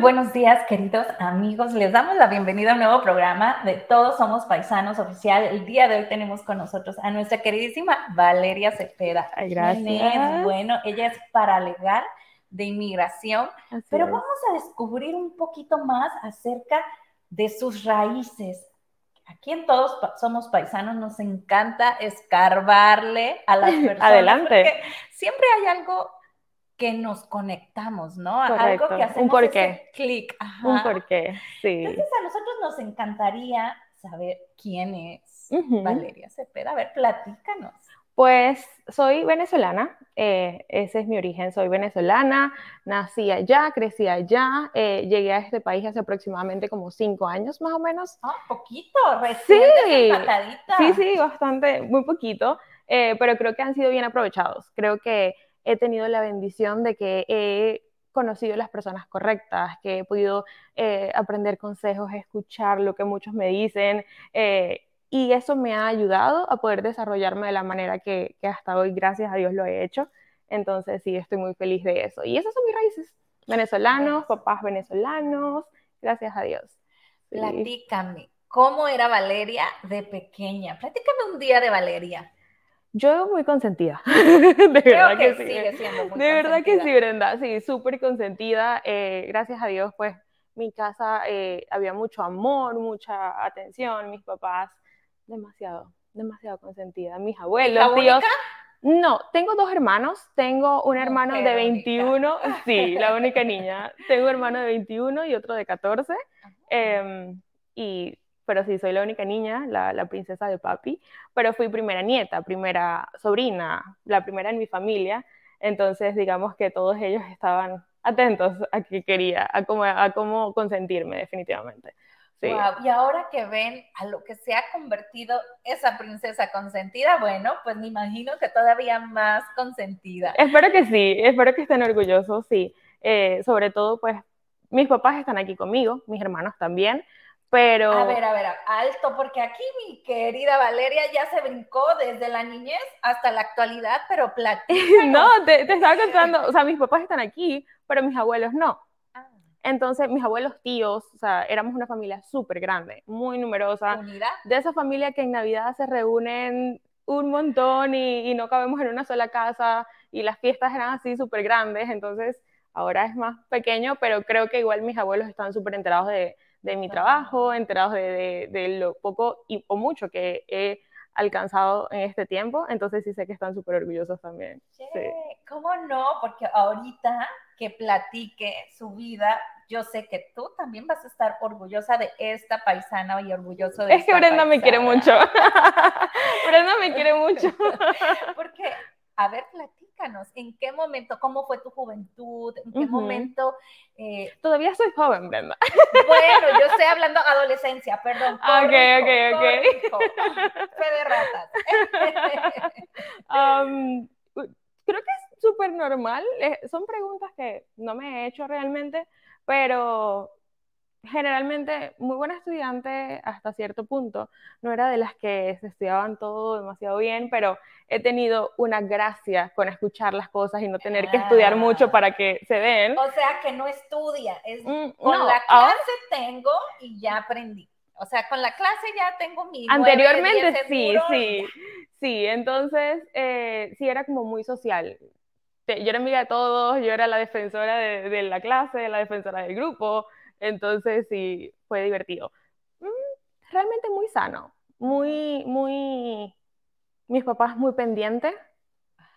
buenos días, queridos amigos. Les damos la bienvenida a un nuevo programa de Todos Somos Paisanos Oficial. El día de hoy tenemos con nosotros a nuestra queridísima Valeria Cepeda. Ay, gracias. Bueno, ella es paralegal de inmigración, pero vamos a descubrir un poquito más acerca de sus raíces. Aquí en Todos Somos Paisanos nos encanta escarbarle a las personas. Adelante. Siempre hay algo que nos conectamos, ¿no? Algo que hacemos un porqué. clic. Un porqué, sí. Entonces a nosotros nos encantaría saber quién es Valeria Cepeda. A ver, platícanos. Pues soy venezolana, eh, ese es mi origen, soy venezolana, nací allá, crecí allá, eh, llegué a este país hace aproximadamente como cinco años más o menos. Ah, poquito, recién sí, sí, sí, bastante, muy poquito, eh, pero creo que han sido bien aprovechados. Creo que he tenido la bendición de que he conocido las personas correctas, que he podido eh, aprender consejos, escuchar lo que muchos me dicen, eh, y eso me ha ayudado a poder desarrollarme de la manera que, hasta hoy, gracias a Dios, lo he hecho. Entonces, sí, estoy muy feliz de eso. Y esas son mis raíces. Venezolanos, papás venezolanos, gracias a Dios. Platícame, ¿cómo era Valeria de pequeña? Platícame un día de Valeria. Yo muy consentida. de verdad que, sí. Sigue siendo muy de verdad que sí, Brenda. Sí, súper consentida. Eh, gracias a Dios, pues mi casa eh, había mucho amor, mucha atención. Mis papás, demasiado, demasiado consentida. Mis abuelos, tíos. No, tengo dos hermanos. Tengo un hermano de 21, sí, la única niña. Tengo un hermano de 21 y otro de 14. Em, y pero sí, soy la única niña, la, la, princesa de papi, pero fui primera nieta, primera sobrina, la primera en mi familia, entonces digamos que todos ellos estaban atentos a qué quería, a cómo, a cómo consentirme definitivamente. Sí. Wow. Y ahora que ven a lo que se ha convertido esa princesa consentida, bueno, pues me imagino que todavía más consentida. Espero que sí, espero que estén orgullosos, sí. Eh, sobre todo, pues, mis papás están aquí conmigo, mis hermanos también, pero... A ver, a ver, alto, porque aquí mi querida Valeria ya se brincó desde la niñez hasta la actualidad, pero platícanos. no, te, te, estaba contando, o sea, mis papás están aquí, pero mis abuelos no. Ah. Entonces, mis abuelos tíos, o sea, éramos una familia súper grande, muy numerosa. ¿Unida? De esa familia que en Navidad se reúnen un montón y, y no cabemos en una sola casa y las fiestas eran así súper grandes, entonces ahora es más pequeño, pero creo que igual mis abuelos están súper enterados de de mi trabajo, enterados de, de, lo poco y, o mucho que he alcanzado en este tiempo, entonces sí sé que están súper orgullosos también. Sí. ¿Cómo no? Porque ahorita que platique su vida, yo sé que tú también vas a estar orgullosa de esta paisana y orgulloso de Es que Brenda me quiere mucho. Brenda me quiere mucho. Porque, a ver, platica ¿en qué momento, cómo fue tu juventud? ¿En qué momento? Eh, Todavía soy joven, Brenda. Bueno, yo estoy hablando adolescencia, perdón. Ok, ok, ok. De ratas. creo que es súper normal. Eh, son preguntas que no me he hecho realmente, pero generalmente muy buena estudiante hasta cierto punto. No era de las que se estudiaban todo demasiado bien, pero he tenido una gracia con escuchar las cosas y no tener que estudiar mucho ah. para que se den. O sea, que no estudia. Es, mm, con la clase tengo y ya aprendí. O sea, con la clase ya tengo mi... Anteriormente sí, sí, sí. Entonces, eh, sí era como muy social. Yo era amiga de todos, yo era la defensora de, de la clase, la defensora del grupo, entonces sí, fue divertido. Mm, realmente muy sano, muy, muy, mis papás muy pendientes.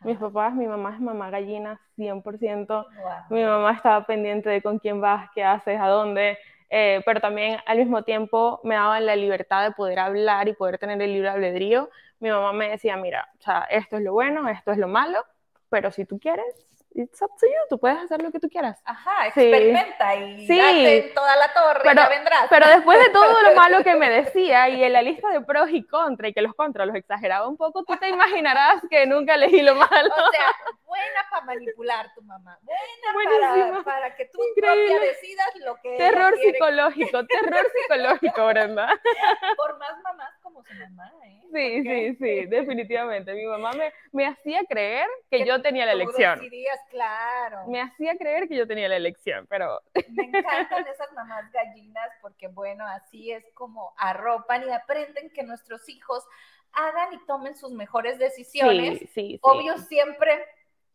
Mis papás, mi mamá es mamá gallina 100%. Mi mamá estaba pendiente de con quién vas, qué haces, a dónde. Eh, pero también al mismo tiempo me daban la libertad de poder hablar y poder tener el libre albedrío. Mi mamá me decía, mira, o sea, esto es lo bueno, esto es lo malo, pero si tú quieres, it's up to you, tú puedes hacer lo que tú quieras. Ajá, experimenta y sí. date toda la torre pero, y ya vendrás. Pero después de todo lo malo que me decía y en la lista de pros y contras y que los contras los exageraba un poco, tú te imaginarás que nunca elegí lo malo. O sea, buena para manipular tu mamá, buena para, para, que tú propia decidas lo que Terror psicológico, terror psicológico, Brenda. Por más mamás como su mamá, ¿eh? Sí, sí, sí, definitivamente. Mi mamá me, me hacía creer que, yo tenía la elección. Claro. Me hacía creer que yo tenía la elección, pero... Me encantan esas mamás gallinas porque, bueno, así es como arropan y aprenden que nuestros hijos hagan y tomen sus mejores decisiones. Sí, sí, sí. Obvio, siempre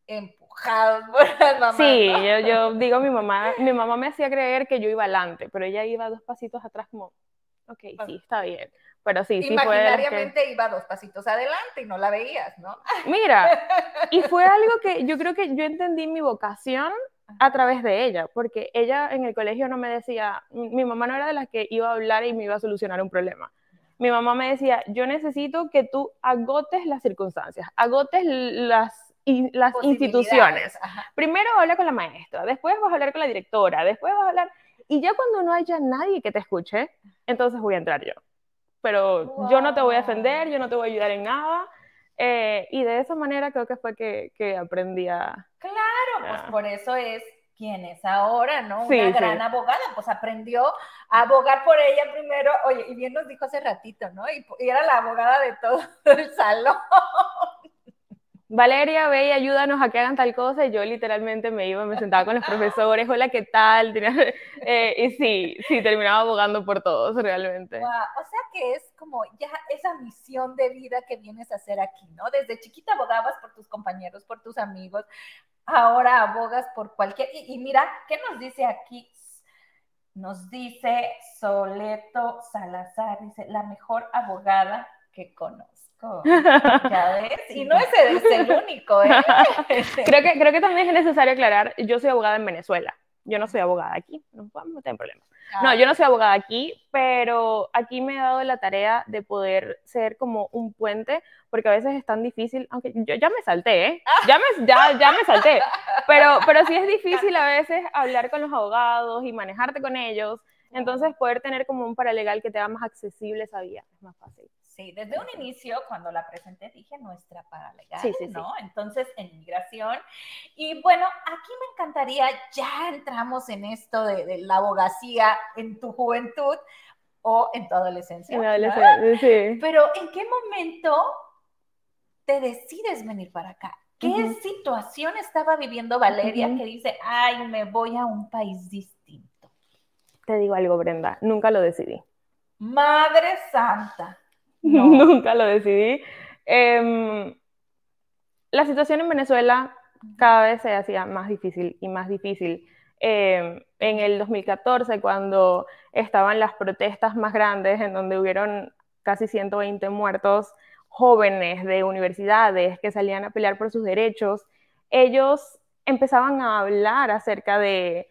empujados por las mamás. Sí, yo, yo, digo, mi mamá, mi mamá me hacía creer que yo iba adelante, pero ella iba dos pasitos atrás como, ok, sí, está bien. Pero sí, sí fue. Imaginariamente iba dos pasitos adelante y no la veías, ¿no? Mira, y fue algo que yo creo que yo entendí mi vocación a través de ella, porque ella en el colegio no me decía, mi mamá no era de las que iba a hablar y me iba a solucionar un problema. Mi mamá me decía, yo necesito que tú agotes las circunstancias, agotes las las instituciones. Primero habla con la maestra, después vas a hablar con la directora, después vas a hablar... Y ya cuando no haya nadie que te escuche, entonces voy a entrar yo. Pero yo no te voy a defender, yo no te voy a ayudar en nada. Eh, y de esa manera creo que fue que, que aprendí a... Claro, pues por eso es quien es ahora, ¿no? Una gran abogada, pues aprendió a abogar por ella primero, oye, y bien nos dijo hace ratito, ¿no? Y, y era la abogada de todo el salón. Valeria, ve y ayúdanos a que hagan tal cosa. Y yo literalmente me iba, me sentaba con los profesores, hola, ¿qué tal? Eh, y sí, sí, terminaba abogando por todos realmente. O sea que es como ya esa misión de vida que vienes a hacer aquí, ¿no? Desde chiquita abogabas por tus compañeros, por tus amigos, ahora abogas por cualquier... Y, y mira, ¿qué nos dice aquí? Nos dice Soleto Salazar, dice, la mejor abogada que conozco. Ya ves, y no es el, único, ¿eh? creo, que, creo que también es necesario aclarar, yo soy abogada en Venezuela, yo no soy abogada aquí, no vamos a meter en problemas. No, yo no soy abogada aquí, pero aquí me he dado la tarea de poder ser como un puente, porque a veces es tan difícil, aunque yo ya me salté, ¿eh? Ya me, ya, ya me salté, pero, pero sí es difícil a veces hablar con los abogados y manejarte con ellos, entonces poder tener como un paralegal que te haga más accesible esa vía es más fácil. Sí, desde un inicio, cuando la presenté, dije nuestra paralegal, ¿no? Entonces, en inmigración. Y bueno, aquí me encantaría, ya entramos en esto de, la abogacía en tu juventud o en tu adolescencia. En adolescencia, sí. Pero, ¿en qué momento te decides venir para acá? ¿Qué situación estaba viviendo Valeria que dice, ay, me voy a un país distinto? Te digo algo, Brenda, nunca lo decidí. Madre Santa. nunca lo decidí. Em, la situación en Venezuela cada vez se hacía más difícil y más difícil. Em, en el 2014, cuando estaban las protestas más grandes, en donde hubieron casi 120 muertos jóvenes de universidades que salían a pelear por sus derechos, ellos empezaban a hablar acerca de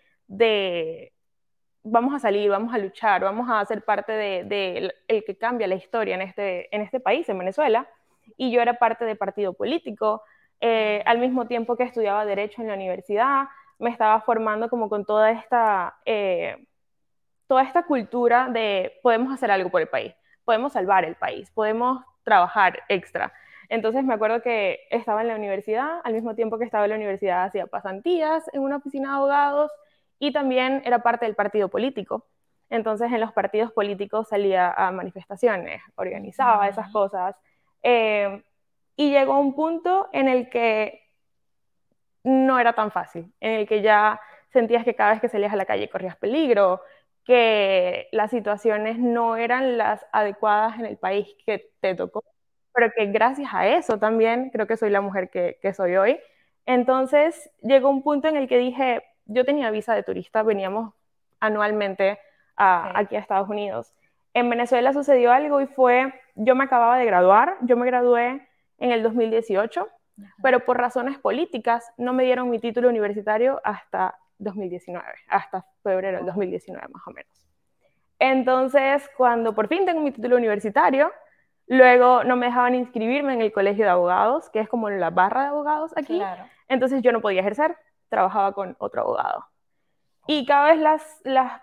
vamos a salir, vamos a luchar, vamos a ser parte de, el que cambia la historia en este, en este país, en Venezuela. Y yo era parte de partido político, eh, al mismo tiempo que estudiaba Derecho en la universidad, me estaba formando como con toda esta, eh, toda esta cultura de podemos hacer algo por el país, podemos salvar el país, podemos trabajar extra. Entonces me acuerdo que estaba en la universidad, al mismo tiempo que estaba en la universidad hacía pasantías en una oficina de abogados, y también era parte del partido político. Entonces en los partidos políticos salía a manifestaciones, organizaba esas cosas. Eh, y llegó un punto en el que no era tan fácil, en el que ya sentías que cada vez que salías a la calle corrías peligro, que las situaciones no eran las adecuadas en el país que te tocó, pero que gracias a eso también creo que soy la mujer que, que soy hoy. Entonces llegó un punto en el que dije, yo tenía visa de turista, veníamos anualmente aquí a Estados Unidos. En Venezuela sucedió algo y fue, yo me acababa de graduar, yo me gradué en el 2018, pero por razones políticas no me dieron mi título universitario hasta 2019, hasta febrero del 2019 más o menos. Entonces, cuando por fin tengo mi título universitario, luego no me dejaban inscribirme en el colegio de abogados, que es como la barra de abogados aquí. Entonces yo no podía ejercer trabajaba con otro abogado. Y cada vez las, las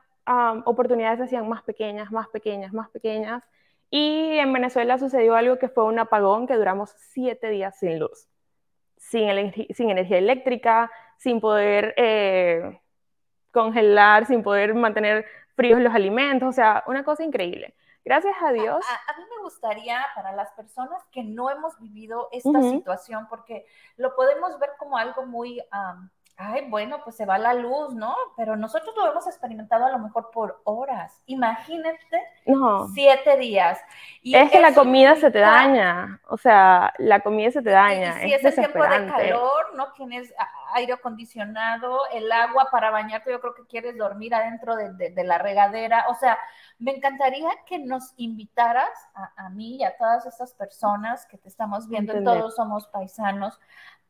oportunidades se hacían más pequeñas, más pequeñas, más pequeñas. Y en Venezuela sucedió algo que fue un apagón que duramos siete días sin luz, sin, sin energía eléctrica, sin poder eh, congelar, sin poder mantener fríos los alimentos, o sea, una cosa increíble. gracias a Dios. A, mí me gustaría para las personas que no hemos vivido esta situación, porque lo podemos ver como algo muy ay, bueno, pues se va la luz, ¿no? Pero nosotros lo hemos experimentado a lo mejor por horas. Imagínate siete días. Y es que la comida se te daña, o sea, la comida se te daña. Y, si es, el tiempo de calor, ¿no? Tienes aire acondicionado, el agua para bañarte, yo creo que quieres dormir adentro de, la regadera. O sea, me encantaría que nos invitaras a, mí y a todas estas personas que te estamos viendo, todos somos paisanos,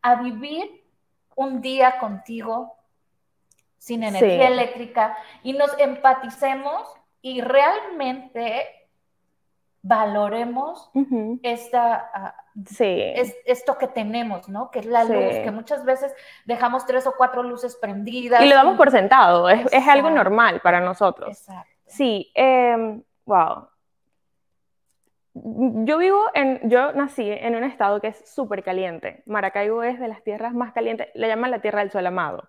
a vivir un día contigo sin energía eléctrica y nos empaticemos y realmente valoremos esta, ah, es, esto que tenemos, ¿no? Que es la luz, que muchas veces dejamos tres o cuatro luces prendidas. Y lo damos por sentado, es, es algo normal para nosotros. Exacto. Sí, wow. Em, yo vivo en, yo nací en un estado que es súper caliente. Maracaibo es de las tierras más calientes, le llaman la tierra del sol amado.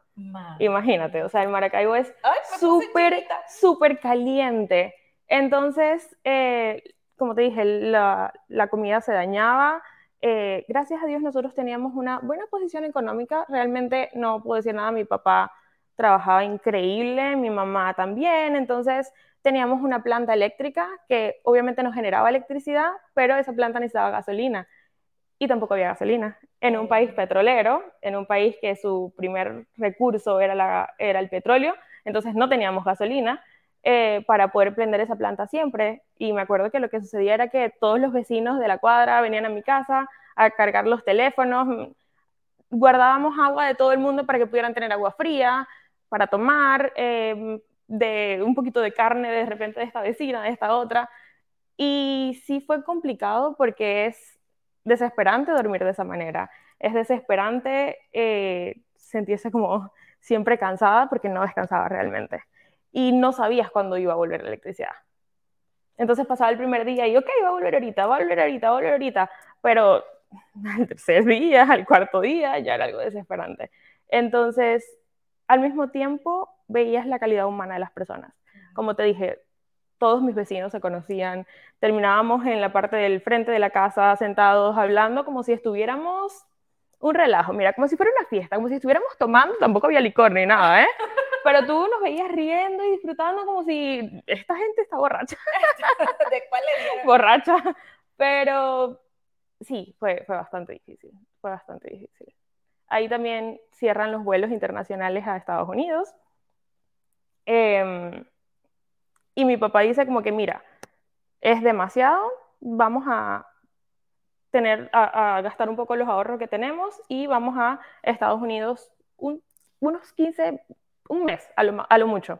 Imagínate, o sea, el Maracaibo es súper, súper caliente. Entonces, eh, como te dije, la, la comida se dañaba. Eh, gracias a Dios nosotros teníamos una buena posición económica. Realmente no puedo decir nada, mi papá trabajaba increíble, mi mamá también. Entonces, teníamos una planta eléctrica que obviamente nos generaba electricidad, pero esa planta necesitaba gasolina y tampoco había gasolina. En un país petrolero, en un país que su primer recurso era, la, era el petróleo, entonces no teníamos gasolina eh, para poder prender esa planta siempre. Y me acuerdo que lo que sucedía era que todos los vecinos de la cuadra venían a mi casa a cargar los teléfonos, guardábamos agua de todo el mundo para que pudieran tener agua fría, para tomar, eh, de un poquito de carne de repente de esta vecina, de esta otra. Y sí fue complicado porque es desesperante dormir de esa manera. Es desesperante eh, sentirse como siempre cansada porque no descansaba realmente. Y no sabías cuándo iba a volver la electricidad. Entonces pasaba el primer día y, ok, va a volver ahorita, va a volver ahorita, va a volver ahorita. Pero al tercer día, al cuarto día, ya era algo desesperante. Entonces, al mismo tiempo, veías la calidad humana de las personas. Como te dije, todos mis vecinos se conocían, terminábamos en la parte del frente de la casa sentados hablando como si estuviéramos un relajo, mira, como si fuera una fiesta, como si estuviéramos tomando, tampoco había licor ni nada, ¿eh? Pero tú nos veías riendo y disfrutando como si esta gente está borracha. ¿De cuál era? Borracha. Pero sí, fue, fue bastante difícil, fue bastante difícil. Ahí también cierran los vuelos internacionales a Estados Unidos. Em, y mi papá dice como que, mira, es demasiado, vamos a tener, a, gastar un poco los ahorros que tenemos y vamos a Estados Unidos unos 15, un mes a lo, a lo mucho.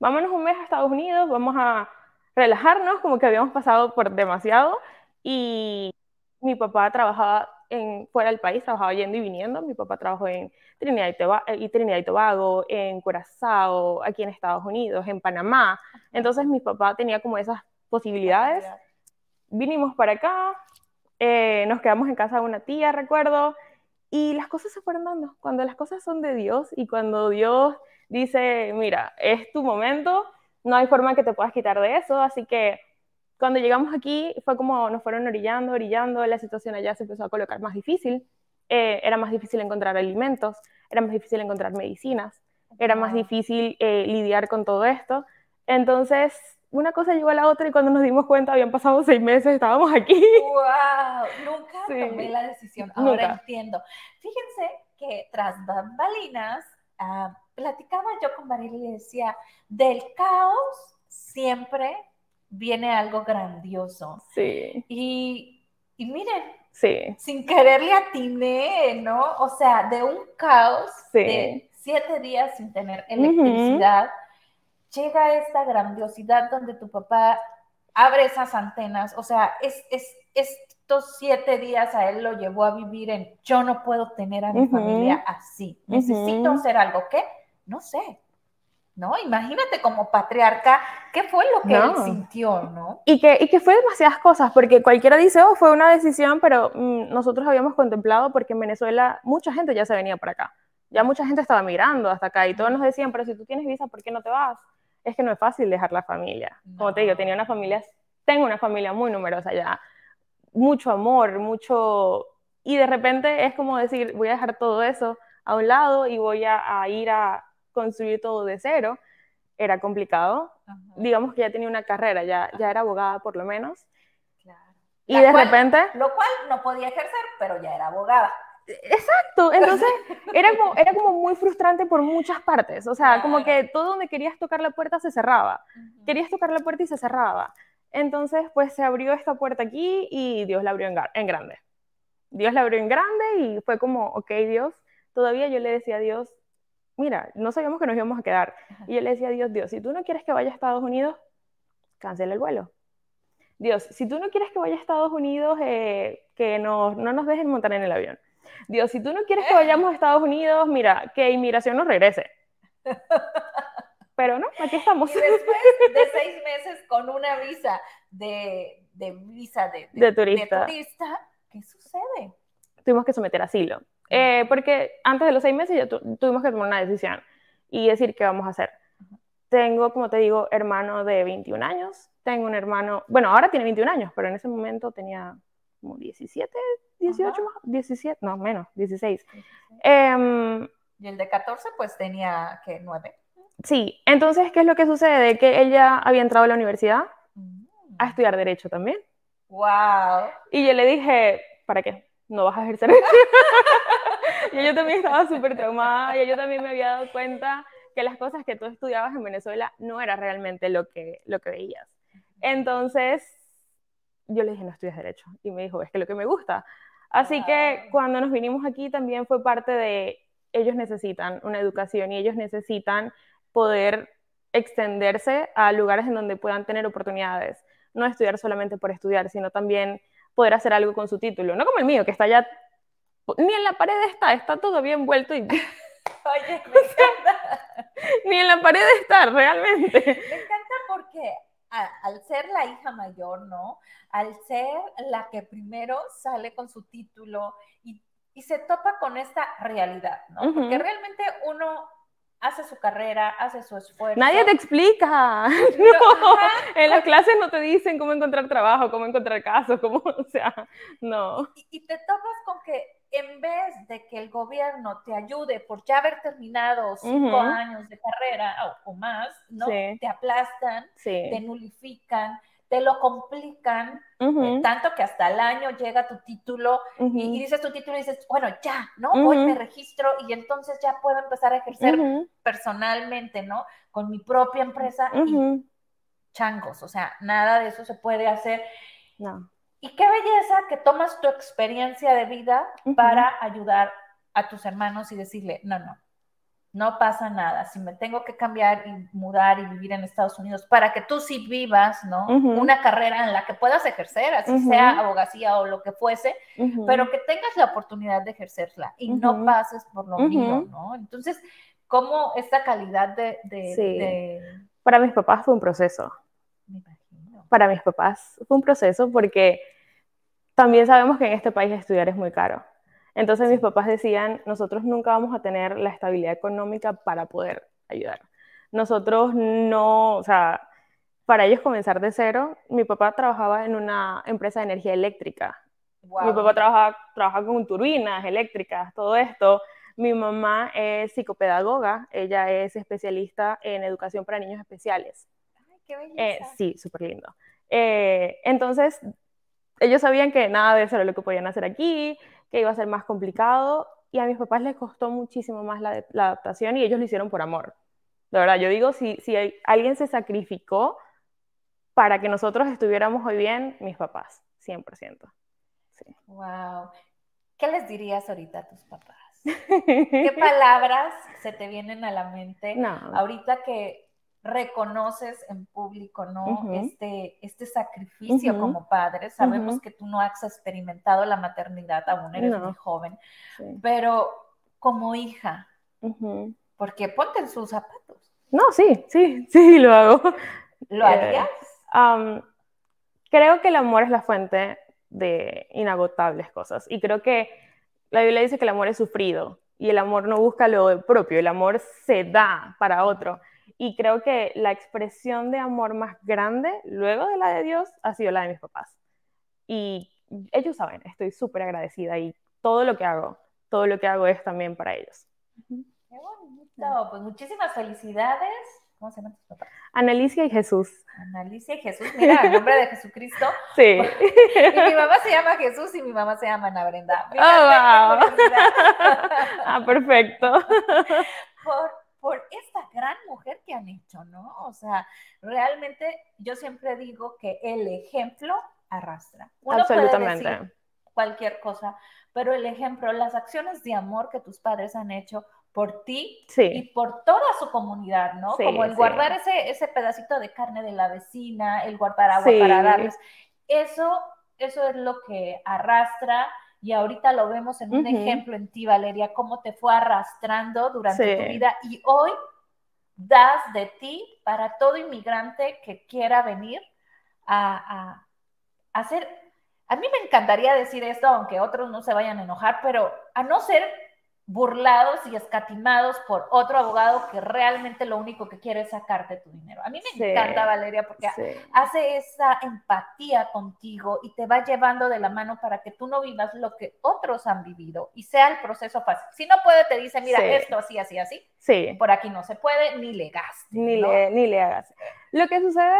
Vámonos un mes a Estados Unidos, vamos a relajarnos, como que habíamos pasado por demasiado. Y mi papá trabajaba en, fuera del país, trabajaba yendo y viniendo. Mi papá trabajó en Trinidad y, Tobago, y Trinidad y Tobago, en Curazao, aquí en Estados Unidos, en Panamá. Entonces mi papá tenía como esas posibilidades. Vinimos para acá, eh, nos quedamos en casa de una tía, recuerdo, y las cosas se fueron dando. Cuando las cosas son de Dios y cuando Dios dice, mira, es tu momento, no hay forma que te puedas quitar de eso, así que cuando llegamos aquí fue como nos fueron orillando, orillando, la situación allá se empezó a colocar más difícil, eh, era más difícil encontrar alimentos, era más difícil encontrar medicinas, era más difícil eh, lidiar con todo esto. Entonces, una cosa llegó a la otra y cuando nos dimos cuenta habían pasado seis meses, estábamos aquí. ¡Wow! Nunca tomé la decisión, ahora entiendo. Fíjense que tras bambalinas, uh, platicaba yo con Mariela y le decía, del caos siempre viene algo grandioso. Sí. Y, y miren, sí. sin quererle atiné, ¿no? O sea, de un caos de siete días sin tener electricidad, llega esta grandiosidad donde tu papá abre esas antenas. O sea, es, es, estos siete días a él lo llevó a vivir en yo no puedo tener a mi familia así. Necesito hacer algo. ¿Qué? No sé. ¿No? Imagínate como patriarca, ¿qué fue lo que él sintió, no? Y que, y que fue demasiadas cosas, porque cualquiera dice, oh, fue una decisión, pero mm, nosotros habíamos contemplado porque en Venezuela mucha gente ya se venía para acá, ya mucha gente estaba migrando hasta acá y todos nos decían, pero si tú tienes visa, ¿por qué no te vas? Es que no es fácil dejar la familia. Como te digo, tenía una familia tengo una familia muy numerosa ya, mucho amor, mucho... Y de repente es como decir, voy a dejar todo eso a un lado y voy a, ir a construir todo de cero. Era complicado. Digamos que ya tenía una carrera, ya, ya era abogada por lo menos. Y de repente... Lo cual no podía ejercer, pero ya era abogada. Exacto, entonces era como, era como muy frustrante por muchas partes, o sea, como que todo donde querías tocar la puerta se cerraba, querías tocar la puerta y se cerraba. Entonces, pues se abrió esta puerta aquí y Dios la abrió en, en grande. Dios la abrió en grande y fue como, ok, Dios, todavía yo le decía a Dios, mira, no sabíamos que nos íbamos a quedar. Y yo le decía Dios, Dios, si tú no quieres que vaya a Estados Unidos, cancela el vuelo. Dios, si tú no quieres que vaya a Estados Unidos, eh, que no, no nos dejen montar en el avión. Dios, si tú no quieres que vayamos a Estados Unidos, mira, que inmigración nos regrese. Pero no, aquí estamos. Y después de seis meses con una visa de, de visa de, de, turista. ¿qué sucede? Tuvimos que someter asilo. Eh, porque antes de los seis meses ya tuvimos que tomar una decisión y decir qué vamos a hacer. Tengo, como te digo, hermano de 21 años. Tengo un hermano, bueno, ahora tiene 21 años, pero en ese momento tenía como 17, 18 más, 17, no, menos, 16. Em, y el de 14 pues tenía, que 9. Sí, entonces, ¿qué es lo que sucede? Que ella había entrado a la universidad mm. a estudiar Derecho también. ¡Wow! Y yo le dije, ¿para qué? No vas a ejercer. y yo también estaba súper traumada y yo también me había dado cuenta que las cosas que tú estudiabas en Venezuela no era realmente lo que, lo que veías. Entonces, yo le dije, no estudias Derecho. Y me dijo, es que lo que me gusta. Así que cuando nos vinimos aquí también fue parte de, ellos necesitan una educación y ellos necesitan poder extenderse a lugares en donde puedan tener oportunidades. No estudiar solamente por estudiar, sino también poder hacer algo con su título. No como el mío, que está ya, ni en la pared está, está todo bien envuelto y... Oye, me encanta. ni en la pared está, realmente. Me encanta porque al ser la hija mayor, ¿no? Al ser la que primero sale con su título y, se topa con esta realidad, ¿no? Porque realmente uno hace su carrera, hace su esfuerzo. Nadie te explica. en las clases no te dicen cómo encontrar trabajo, cómo encontrar casos, cómo, o sea, no. y te topas con que en vez de que el gobierno te ayude por ya haber terminado cinco años de carrera o, más, ¿no? Te aplastan, te nulifican, te lo complican, eh, tanto que hasta el año llega tu título y, dices tu título y dices, bueno, ya, ¿no? Voy, me registro y entonces ya puedo empezar a ejercer personalmente, ¿no? Con mi propia empresa y changos, o sea, nada de eso se puede hacer. No. Y qué belleza que tomas tu experiencia de vida para ayudar a tus hermanos y decirle, no, no, no pasa nada. Si me tengo que cambiar y mudar y vivir en Estados Unidos para que tú sí vivas, ¿no? Una carrera en la que puedas ejercer, así sea abogacía o lo que fuese, pero que tengas la oportunidad de ejercerla y no pases por lo mío, ¿no? Entonces, ¿cómo esta calidad de, de... Para mis papás fue un proceso. Para mis papás fue un proceso porque también sabemos que en este país estudiar es muy caro. Entonces mis papás decían, nosotros nunca vamos a tener la estabilidad económica para poder ayudar. Nosotros no, o sea, para ellos comenzar de cero, mi papá trabajaba en una empresa de energía eléctrica. Mi papá trabaja, trabaja con turbinas eléctricas, todo esto. Mi mamá es psicopedagoga, ella es especialista en educación para niños especiales. Ay, qué eh, sí, súper lindo. Eh, entonces, ellos sabían que nada de eso era lo que podían hacer aquí, que iba a ser más complicado y a mis papás les costó muchísimo más la, adaptación y ellos lo hicieron por amor. De verdad, yo digo, si, si alguien se sacrificó para que nosotros estuviéramos hoy bien, mis papás, 100%. Sí. Wow. ¿Qué les dirías ahorita a tus papás? ¿Qué palabras se te vienen a la mente ahorita que reconoces en público, ¿no? este, este sacrificio como padre. Sabemos que tú no has experimentado la maternidad, aún eres muy joven, pero como hija, porque ponte en sus zapatos. No, sí, sí, sí, lo hago. ¿Lo eh, harías? creo que el amor es la fuente de inagotables cosas y creo que la Biblia dice que el amor es sufrido y el amor no busca lo propio, el amor se da para otro. Y creo que la expresión de amor más grande, luego de la de Dios, ha sido la de mis papás. Y ellos saben, estoy súper agradecida y todo lo que hago, todo lo que hago es también para ellos. Qué bonito, pues muchísimas felicidades. ¿Cómo se llaman tus papás? Analicia y Jesús. Analicia y Jesús, mira, el nombre de Jesucristo. Sí. y mi mamá se llama Jesús y mi mamá se llama Ana Brenda. oh, wow. ah, perfecto. Por, por esta gran mujer que han hecho, ¿no? O sea, realmente yo siempre digo que el ejemplo arrastra. Uno Absolutamente. Puede decir cualquier cosa, pero el ejemplo, las acciones de amor que tus padres han hecho por ti y por toda su comunidad, ¿no? Como el guardar ese, ese pedacito de carne de la vecina, el guardar agua para darles. Eso, eso es lo que arrastra y ahorita lo vemos en un ejemplo en ti, Valeria, cómo te fue arrastrando durante tu vida y hoy das de ti para todo inmigrante que quiera venir a, a hacer, a mí me encantaría decir esto, aunque otros no se vayan a enojar, pero a no ser burlados y escatimados por otro abogado que realmente lo único que quiere es sacarte tu dinero. A mí me encanta, Valeria, porque hace esa empatía contigo y te va llevando de la mano para que tú no vivas lo que otros han vivido y sea el proceso fácil. Si no puede, te dice, mira, esto así, así, así. Sí. Por aquí no se puede, ni le gastes. Ni, le, ni le hagas. Lo que sucede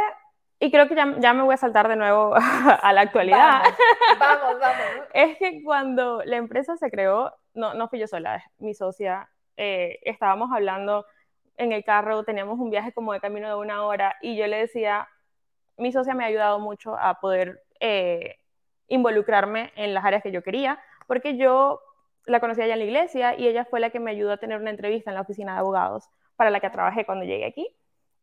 y creo que ya, ya, me voy a saltar de nuevo a la actualidad. Vamos, vamos, es que cuando la empresa se creó, no, no fui yo sola, mi socia, eh, estábamos hablando en el carro, teníamos un viaje como de camino de una hora y yo le decía, mi socia me ha ayudado mucho a poder eh, involucrarme en las áreas que yo quería, porque yo la conocí allá en la iglesia y ella fue la que me ayudó a tener una entrevista en la oficina de abogados para la que trabajé cuando llegué aquí.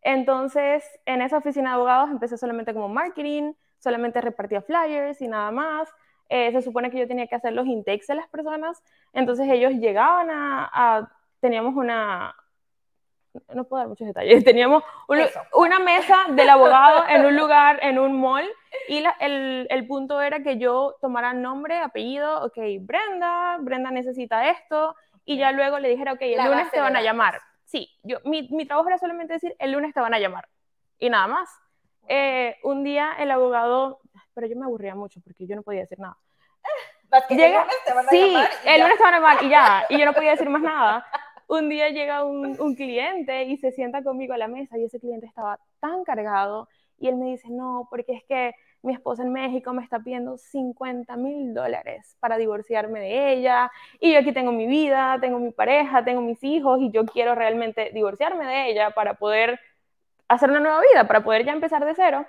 Entonces, en esa oficina de abogados empecé solamente como marketing, solamente repartía flyers y nada más. Eh, se supone que yo tenía que hacer los intakes de las personas, entonces ellos llegaban a, teníamos una, no puedo dar muchos detalles, teníamos una mesa del abogado en un lugar, en un mall, y el, el, punto era que yo tomara nombre, apellido, ok, Brenda, Brenda necesita esto, y ya luego le dijera, ok, el lunes te van a llamar sí, yo, mi, mi, trabajo era solamente decir, el lunes te van a llamar. Y nada más. Eh, un día el abogado, pero yo me aburría mucho porque yo no podía decir nada. llega, el lunes sí, el lunes te van a llamar y ya, y yo no podía decir más nada. Un día llega un, un cliente y se sienta conmigo a la mesa y ese cliente estaba tan cargado y él me dice, no, porque es que mi esposa en México me está pidiendo 50 mil dólares para divorciarme de ella, y yo aquí tengo mi vida, tengo mi pareja, tengo mis hijos, y yo quiero realmente divorciarme de ella para poder hacer una nueva vida, para poder ya empezar de cero.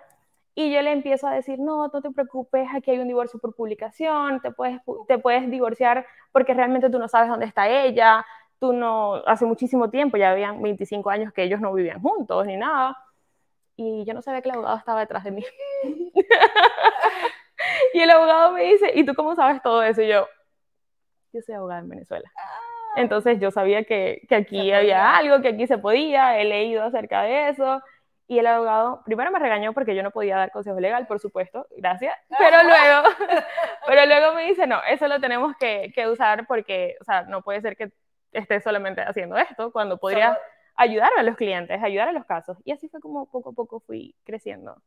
Y yo le empiezo a decir, no, no te preocupes, aquí hay un divorcio por publicación, te puedes, te puedes divorciar porque realmente tú no sabes dónde está ella, tú no, hace muchísimo tiempo, ya habían 25 años que ellos no vivían juntos ni nada y yo no sabía que el abogado estaba detrás de mí. y el abogado me dice, ¿y tú cómo sabes todo eso? Y yo, yo soy abogada en Venezuela. Ah. Entonces yo sabía que, que aquí había algo, que aquí se podía, he leído acerca de eso. Y el abogado primero me regañó porque yo no podía dar consejo legal, por supuesto, gracias. Pero luego, pero luego me dice, no, eso lo tenemos que, que usar porque, o sea, no puede ser que estés solamente haciendo esto cuando podría ayudar a los clientes, ayudar a los casos. Y así fue como poco a poco fui creciendo.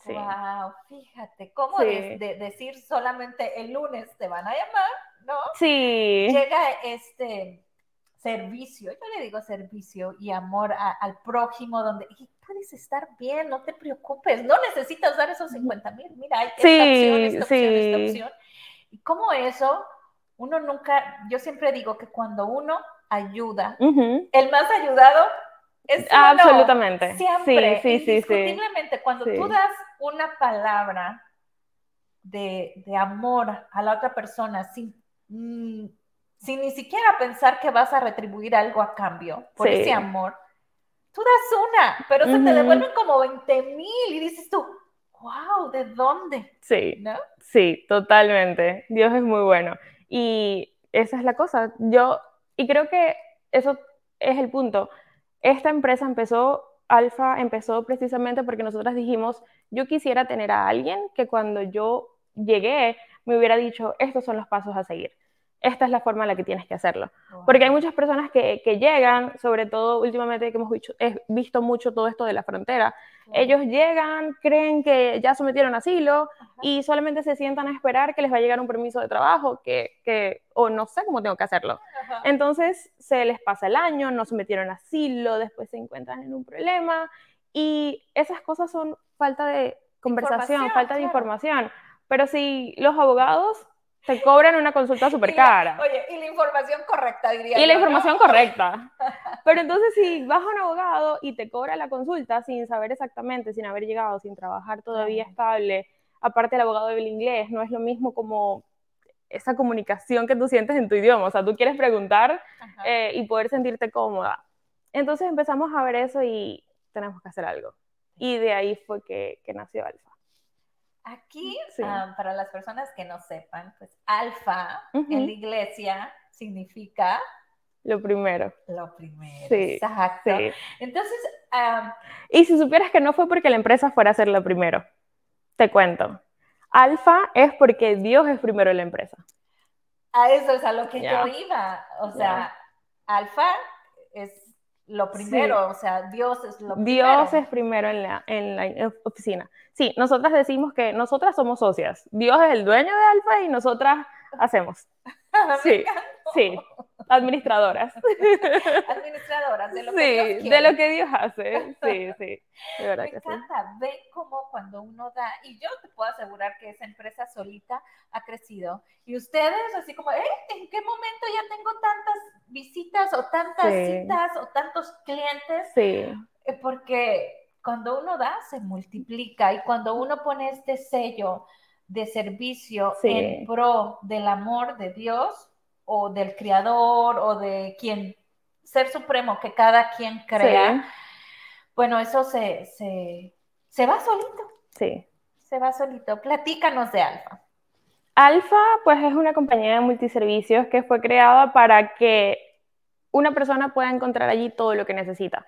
Sí. Wow, fíjate, ¿cómo de, decir solamente el lunes te van a llamar, no? Sí. Llega este servicio, yo le digo servicio y amor al prójimo, donde puedes estar bien, no te preocupes, no necesitas dar esos 50 mil, mira, hay esta opción, esta opción, esta opción. Y como eso, uno nunca, yo siempre digo que cuando uno ayuda. El más ayudado es Absolutamente. Siempre. Sí, sí, sí, cuando tú das una palabra de, amor a la otra persona sin, mm, sin ni siquiera pensar que vas a retribuir algo a cambio por ese amor, tú das una, pero se te devuelven como 20 mil y dices tú, wow, ¿de dónde? Sí, sí, totalmente. Dios es muy bueno. Y esa es la cosa. Yo y creo que eso es el punto. Esta empresa empezó, Alfa empezó precisamente porque nosotras dijimos, yo quisiera tener a alguien que cuando yo llegué me hubiera dicho, estos son los pasos a seguir. Esta es la forma en la que tienes que hacerlo. Porque hay muchas personas que, que, llegan, sobre todo últimamente que hemos visto, visto mucho todo esto de la frontera, ellos llegan, creen que ya sometieron asilo y solamente se sientan a esperar que les va a llegar un permiso de trabajo, que, que o no sé cómo tengo que hacerlo. Entonces se les pasa el año, no sometieron asilo, después se encuentran en un problema y esas cosas son falta de conversación, falta de información. Pero si los abogados te cobran una consulta súper cara. Oye, y la información correcta, diría. Y la información correcta. Pero entonces si vas a un abogado y te cobra la consulta sin saber exactamente, sin haber llegado, sin trabajar todavía estable, aparte el abogado del inglés, no es lo mismo como esa comunicación que tú sientes en tu idioma. O sea, tú quieres preguntar eh, y poder sentirte cómoda. Entonces empezamos a ver eso y tenemos que hacer algo. Y de ahí fue que, que nació Alfa. Aquí, ah, para las personas que no sepan, pues alfa en la iglesia significa... Lo primero. Lo primero, sí, exacto. Entonces... y si supieras que no fue porque la empresa fuera a ser lo primero, te cuento. Alfa es porque Dios es primero en la empresa. A eso es a lo que yo iba. O sea, alfa es lo primero, o sea, Dios es lo primero. Dios es primero en la, en la oficina. Sí, nosotras decimos que nosotras somos socias. Dios es el dueño de Alfa y nosotras hacemos. Sí, sí, administradoras. Administradoras de lo que Dios quiere. de lo que Dios hace. Sí, sí. De verdad Me encanta. Ve cómo cuando uno da, y yo te puedo asegurar que esa empresa solita ha crecido. Y ustedes, así como, ¿eh? ¿en qué momento ya tengo tantas visitas o tantas citas o tantos clientes? Sí. Eh, porque cuando uno da, se multiplica. Y cuando uno pone este sello, de servicio en pro del amor de Dios o del Creador o de quien, ser supremo que cada quien crea, bueno, eso se, se, va solito. Sí. Se va solito. Platícanos de Alfa. Alfa, pues es una compañía de multiservicios que fue creada para que una persona pueda encontrar allí todo lo que necesita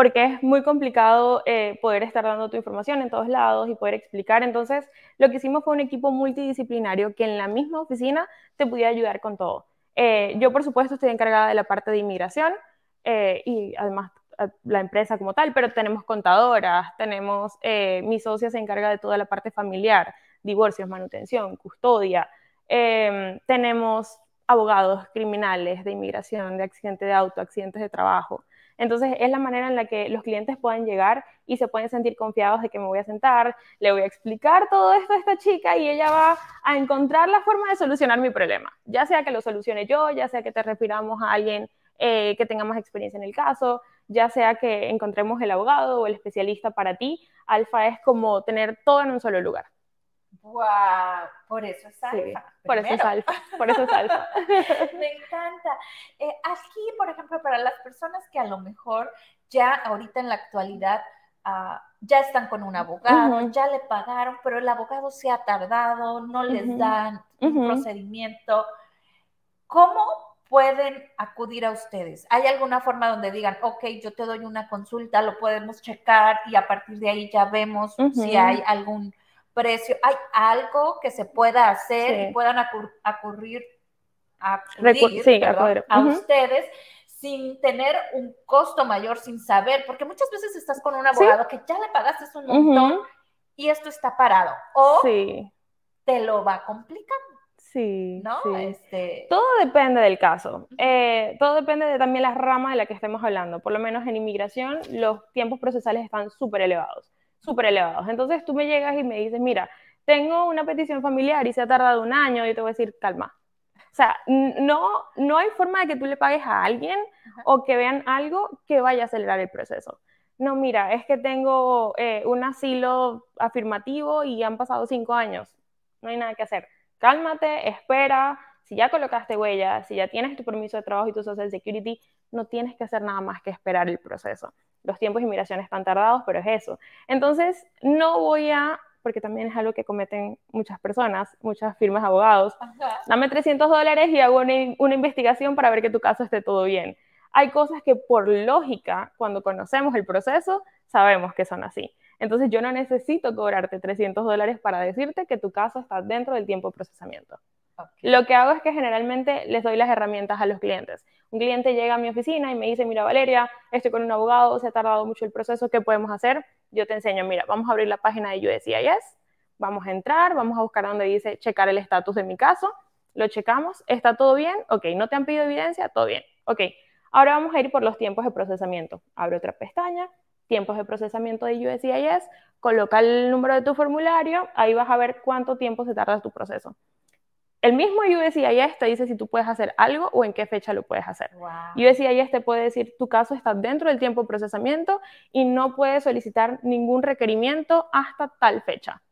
porque es muy complicado eh, poder estar dando tu información en todos lados y poder explicar. Entonces, lo que hicimos fue un equipo multidisciplinario que en la misma oficina te pudiera ayudar con todo. Eh, yo, por supuesto, estoy encargada de la parte de inmigración eh, y además la empresa como tal, pero tenemos contadoras, tenemos, mi socia se encarga de toda la parte familiar, divorcios, manutención, custodia, em, tenemos abogados criminales de inmigración, de accidentes de auto, accidentes de trabajo. Entonces es la manera en la que los clientes puedan llegar y se pueden sentir confiados de que me voy a sentar, le voy a explicar todo esto a esta chica y ella va a encontrar la forma de solucionar mi problema, ya sea que lo solucione yo, ya sea que te refiramos a alguien eh, que tenga más experiencia en el caso, ya sea que encontremos el abogado o el especialista para ti. Alfa es como tener todo en un solo lugar. ¡Wow! Por eso es alfa. por eso es alfa. Por eso es alfa. Me encanta. Eh, aquí, por ejemplo, para las personas que a lo mejor ya ahorita en la actualidad ah, ya están con un abogado, ya le pagaron, pero el abogado se ha tardado, no les dan un procedimiento. ¿Cómo pueden acudir a ustedes? ¿Hay alguna forma donde digan, ok, yo te doy una consulta, lo podemos checar y a partir de ahí ya vemos si hay algún precio, hay algo que se pueda hacer y puedan acurrir, a ustedes sin tener un costo mayor, sin saber, porque muchas veces estás con un abogado que ya le pagaste un montón y esto está parado, o te lo va complicando. Sí, ¿no? Este... Todo depende del caso. Eh, todo depende de también las ramas de la que estemos hablando. Por lo menos en inmigración, los tiempos procesales están súper elevados súper elevados. Entonces tú me llegas y me dices, mira, tengo una petición familiar y se ha tardado un año, y te voy a decir, calma. O sea, no, no hay forma de que tú le pagues a alguien o que vean algo que vaya a acelerar el proceso. No, mira, es que tengo eh, un asilo afirmativo y han pasado cinco años. No hay nada que hacer. Cálmate, espera. Si ya colocaste huella, si ya tienes tu permiso de trabajo y tu social security, no tienes que hacer nada más que esperar el proceso los tiempos de inmigración están tardados, pero es eso. Entonces, no voy a, porque también es algo que cometen muchas personas, muchas firmas de abogados, dame 300 dólares y hago una, investigación para ver que tu caso esté todo bien. Hay cosas que por lógica, cuando conocemos el proceso, sabemos que son así. Entonces yo no necesito cobrarte 300 dólares para decirte que tu caso está dentro del tiempo de procesamiento. Lo que hago es que generalmente les doy las herramientas a los clientes. Un cliente llega a mi oficina y me dice, mira Valeria, estoy con un abogado, se ha tardado mucho el proceso, ¿qué podemos hacer? Yo te enseño, mira, vamos a abrir la página de USCIS, vamos a entrar, vamos a buscar donde dice checar el estatus de mi caso, lo checamos, ¿está todo bien? Ok, ¿no te han pedido evidencia? Todo bien. Ok, ahora vamos a ir por los tiempos de procesamiento. Abre otra pestaña, tiempos de procesamiento de USCIS, coloca el número de tu formulario, ahí vas a ver cuánto tiempo se tarda tu proceso. El mismo USCIS te dice si tú puedes hacer algo o en qué fecha lo puedes hacer. USCIS te puede decir tu caso está dentro del tiempo de procesamiento y no puedes solicitar ningún requerimiento hasta tal fecha.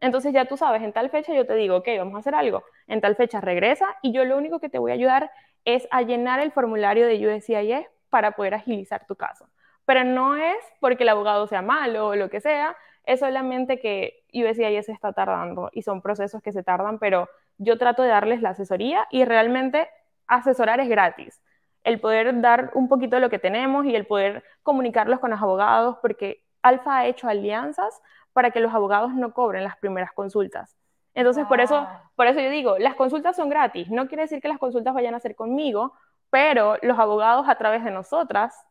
Entonces ya tú sabes, en tal fecha yo te digo, ok, vamos a hacer algo. En tal fecha regresa y yo lo único que te voy a ayudar es a llenar el formulario de USCIS para poder agilizar tu caso. Pero no es porque el abogado sea malo o lo que sea, es solamente que USCIS está tardando y son procesos que se tardan, pero yo trato de darles la asesoría y realmente asesorar es gratis. El poder dar un poquito de lo que tenemos y el poder comunicarlos con los abogados, porque Alfa ha hecho alianzas para que los abogados no cobren las primeras consultas. Entonces, por, eso, por eso yo digo, las consultas son gratis. No quiere decir que las consultas vayan a ser conmigo, pero los abogados a través de nosotras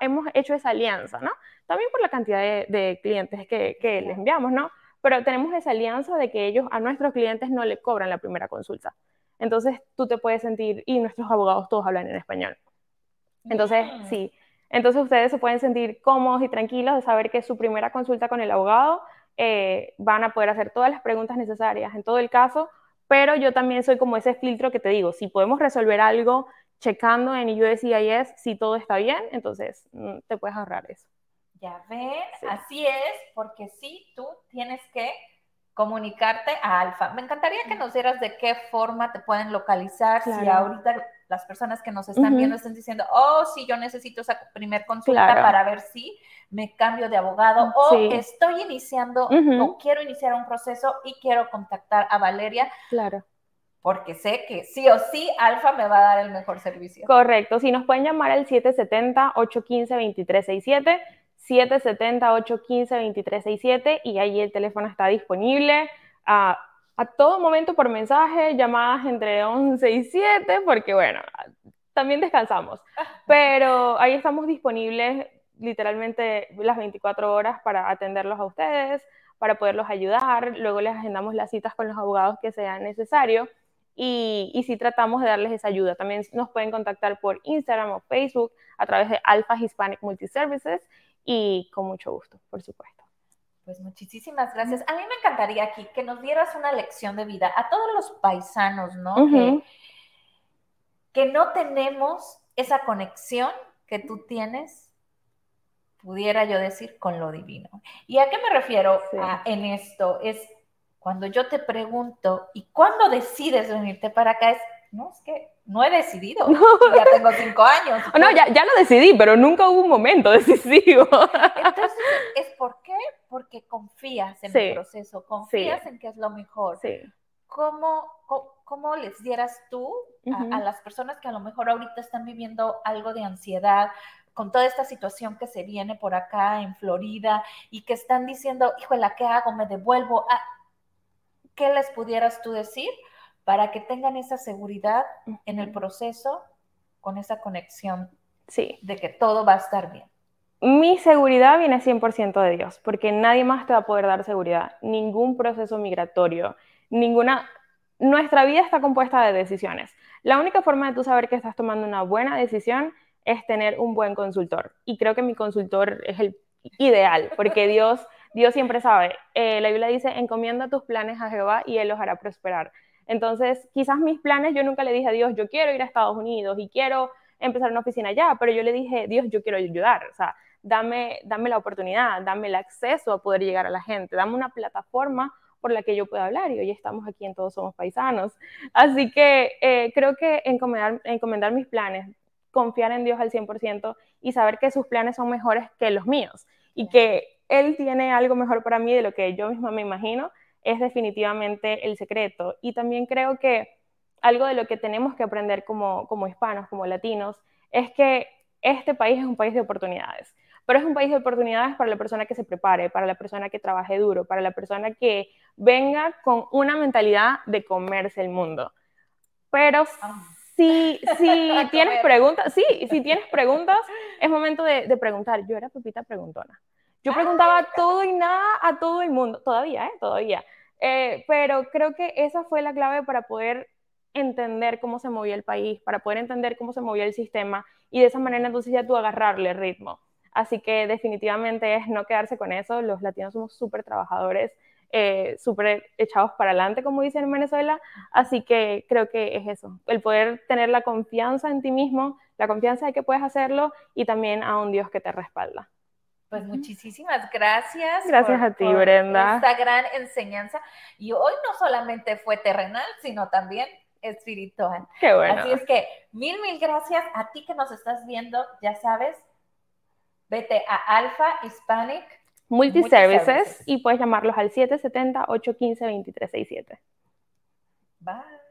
hemos hecho esa alianza, ¿no? También por la cantidad de, clientes que, que les enviamos, ¿no? Pero tenemos esa alianza de que ellos a nuestros clientes no le cobran la primera consulta. Entonces tú te puedes sentir, y nuestros abogados todos hablan en español. Entonces, sí, entonces ustedes se pueden sentir cómodos y tranquilos de saber que su primera consulta con el abogado eh, van a poder hacer todas las preguntas necesarias en todo el caso, pero yo también soy como ese filtro que te digo, si podemos resolver algo checando en USCIS si todo está bien, entonces mm, te puedes ahorrar eso. Ya ven, así es, porque sí, tú tienes que comunicarte a Alfa. Me encantaría que nos dieras de qué forma te pueden localizar, si ahorita las personas que nos están viendo están diciendo, oh, sí, yo necesito esa primer consulta para ver si me cambio de abogado o estoy iniciando o quiero iniciar un proceso y quiero contactar a Valeria. Claro. porque sé que sí o sí Alfa me va a dar el mejor servicio. Correcto, si nos pueden llamar al 770-815-2367, 770-815-2367 y ahí el teléfono está disponible. A, a, todo momento por mensaje, llamadas entre 11 y 7, porque bueno, también descansamos, pero ahí estamos disponibles literalmente las 24 horas para atenderlos a ustedes, para poderlos ayudar, luego les agendamos las citas con los abogados que sean necesarios y, y si tratamos de darles esa ayuda. También nos pueden contactar por Instagram o Facebook a través de Alpha Hispanic Multiservices y con mucho gusto, por supuesto. Pues muchísimas gracias. A mí me encantaría aquí que nos dieras una lección de vida a todos los paisanos, ¿no? que, que, no tenemos esa conexión que tú tienes, pudiera yo decir, con lo divino. ¿Y a qué me refiero en esto? Es cuando yo te pregunto, ¿y cuándo decides venirte para acá? Es, no, es que no he decidido. Ya tengo cinco años. No, ya, ya, lo decidí, pero nunca hubo un momento decisivo. Entonces, ¿es por qué? Porque confías en el proceso, confías en que es lo mejor. Sí. ¿Cómo, cómo, les dieras tú a, las personas que a lo mejor ahorita están viviendo algo de ansiedad con toda esta situación que se viene por acá en Florida y que están diciendo, híjole, ¿qué hago? ¿Me devuelvo? Ah, ¿Qué les pudieras tú decir? Para que tengan esa seguridad en el proceso con esa conexión sí. de que todo va a estar bien. Mi seguridad viene 100% de Dios, porque nadie más te va a poder dar seguridad. Ningún proceso migratorio, ninguna... Nuestra vida está compuesta de decisiones. La única forma de tú saber que estás tomando una buena decisión es tener un buen consultor. Y creo que mi consultor es el ideal, porque Dios, Dios siempre sabe. Eh, la Biblia dice, encomienda tus planes a Jehová y Él los hará prosperar. Entonces, quizás mis planes, yo nunca le dije a Dios, yo quiero ir a Estados Unidos y quiero empezar una oficina allá, pero yo le dije, Dios, yo quiero ayudar, o sea, dame, dame la oportunidad, dame el acceso a poder llegar a la gente, dame una plataforma por la que yo pueda hablar y hoy estamos aquí en Todos Somos Paisanos. Así que eh, creo que encomendar, encomendar mis planes, confiar en Dios al 100% y saber que sus planes son mejores que los míos y que Él tiene algo mejor para mí de lo que yo misma me imagino, es definitivamente el secreto. Y también creo que algo de lo que tenemos que aprender como, como hispanos, como latinos, es que este país es un país de oportunidades. pero es un país de oportunidades para la persona que se prepare, para la persona que trabaje duro, para la persona que venga con una mentalidad de comerse el mundo. Pero ah. si, si tienes preguntas, sí, si tienes preguntas, es momento de, de preguntar. Yo era Pepita preguntona. Yo preguntaba todo y nada a todo el mundo, todavía, ¿eh? Todavía. Eh, pero creo que esa fue la clave para poder entender cómo se movía el país, para poder entender cómo se movía el sistema y de esa manera entonces ya tú agarrarle ritmo. Así que definitivamente es no quedarse con eso, los latinos somos súper trabajadores, eh, súper echados para adelante, como dicen en Venezuela, así que creo que es eso, el poder tener la confianza en ti mismo, la confianza de que puedes hacerlo y también a un Dios que te respalda. Pues muchísimas gracias. Gracias a ti, Brenda. Esta gran enseñanza. Y hoy no solamente fue terrenal, sino también espiritual. Qué bueno. Así es que mil, mil gracias a ti que nos estás viendo. Ya sabes, vete a Alpha Hispanic Multiservices y puedes llamarlos al 770-815-2367. Bye.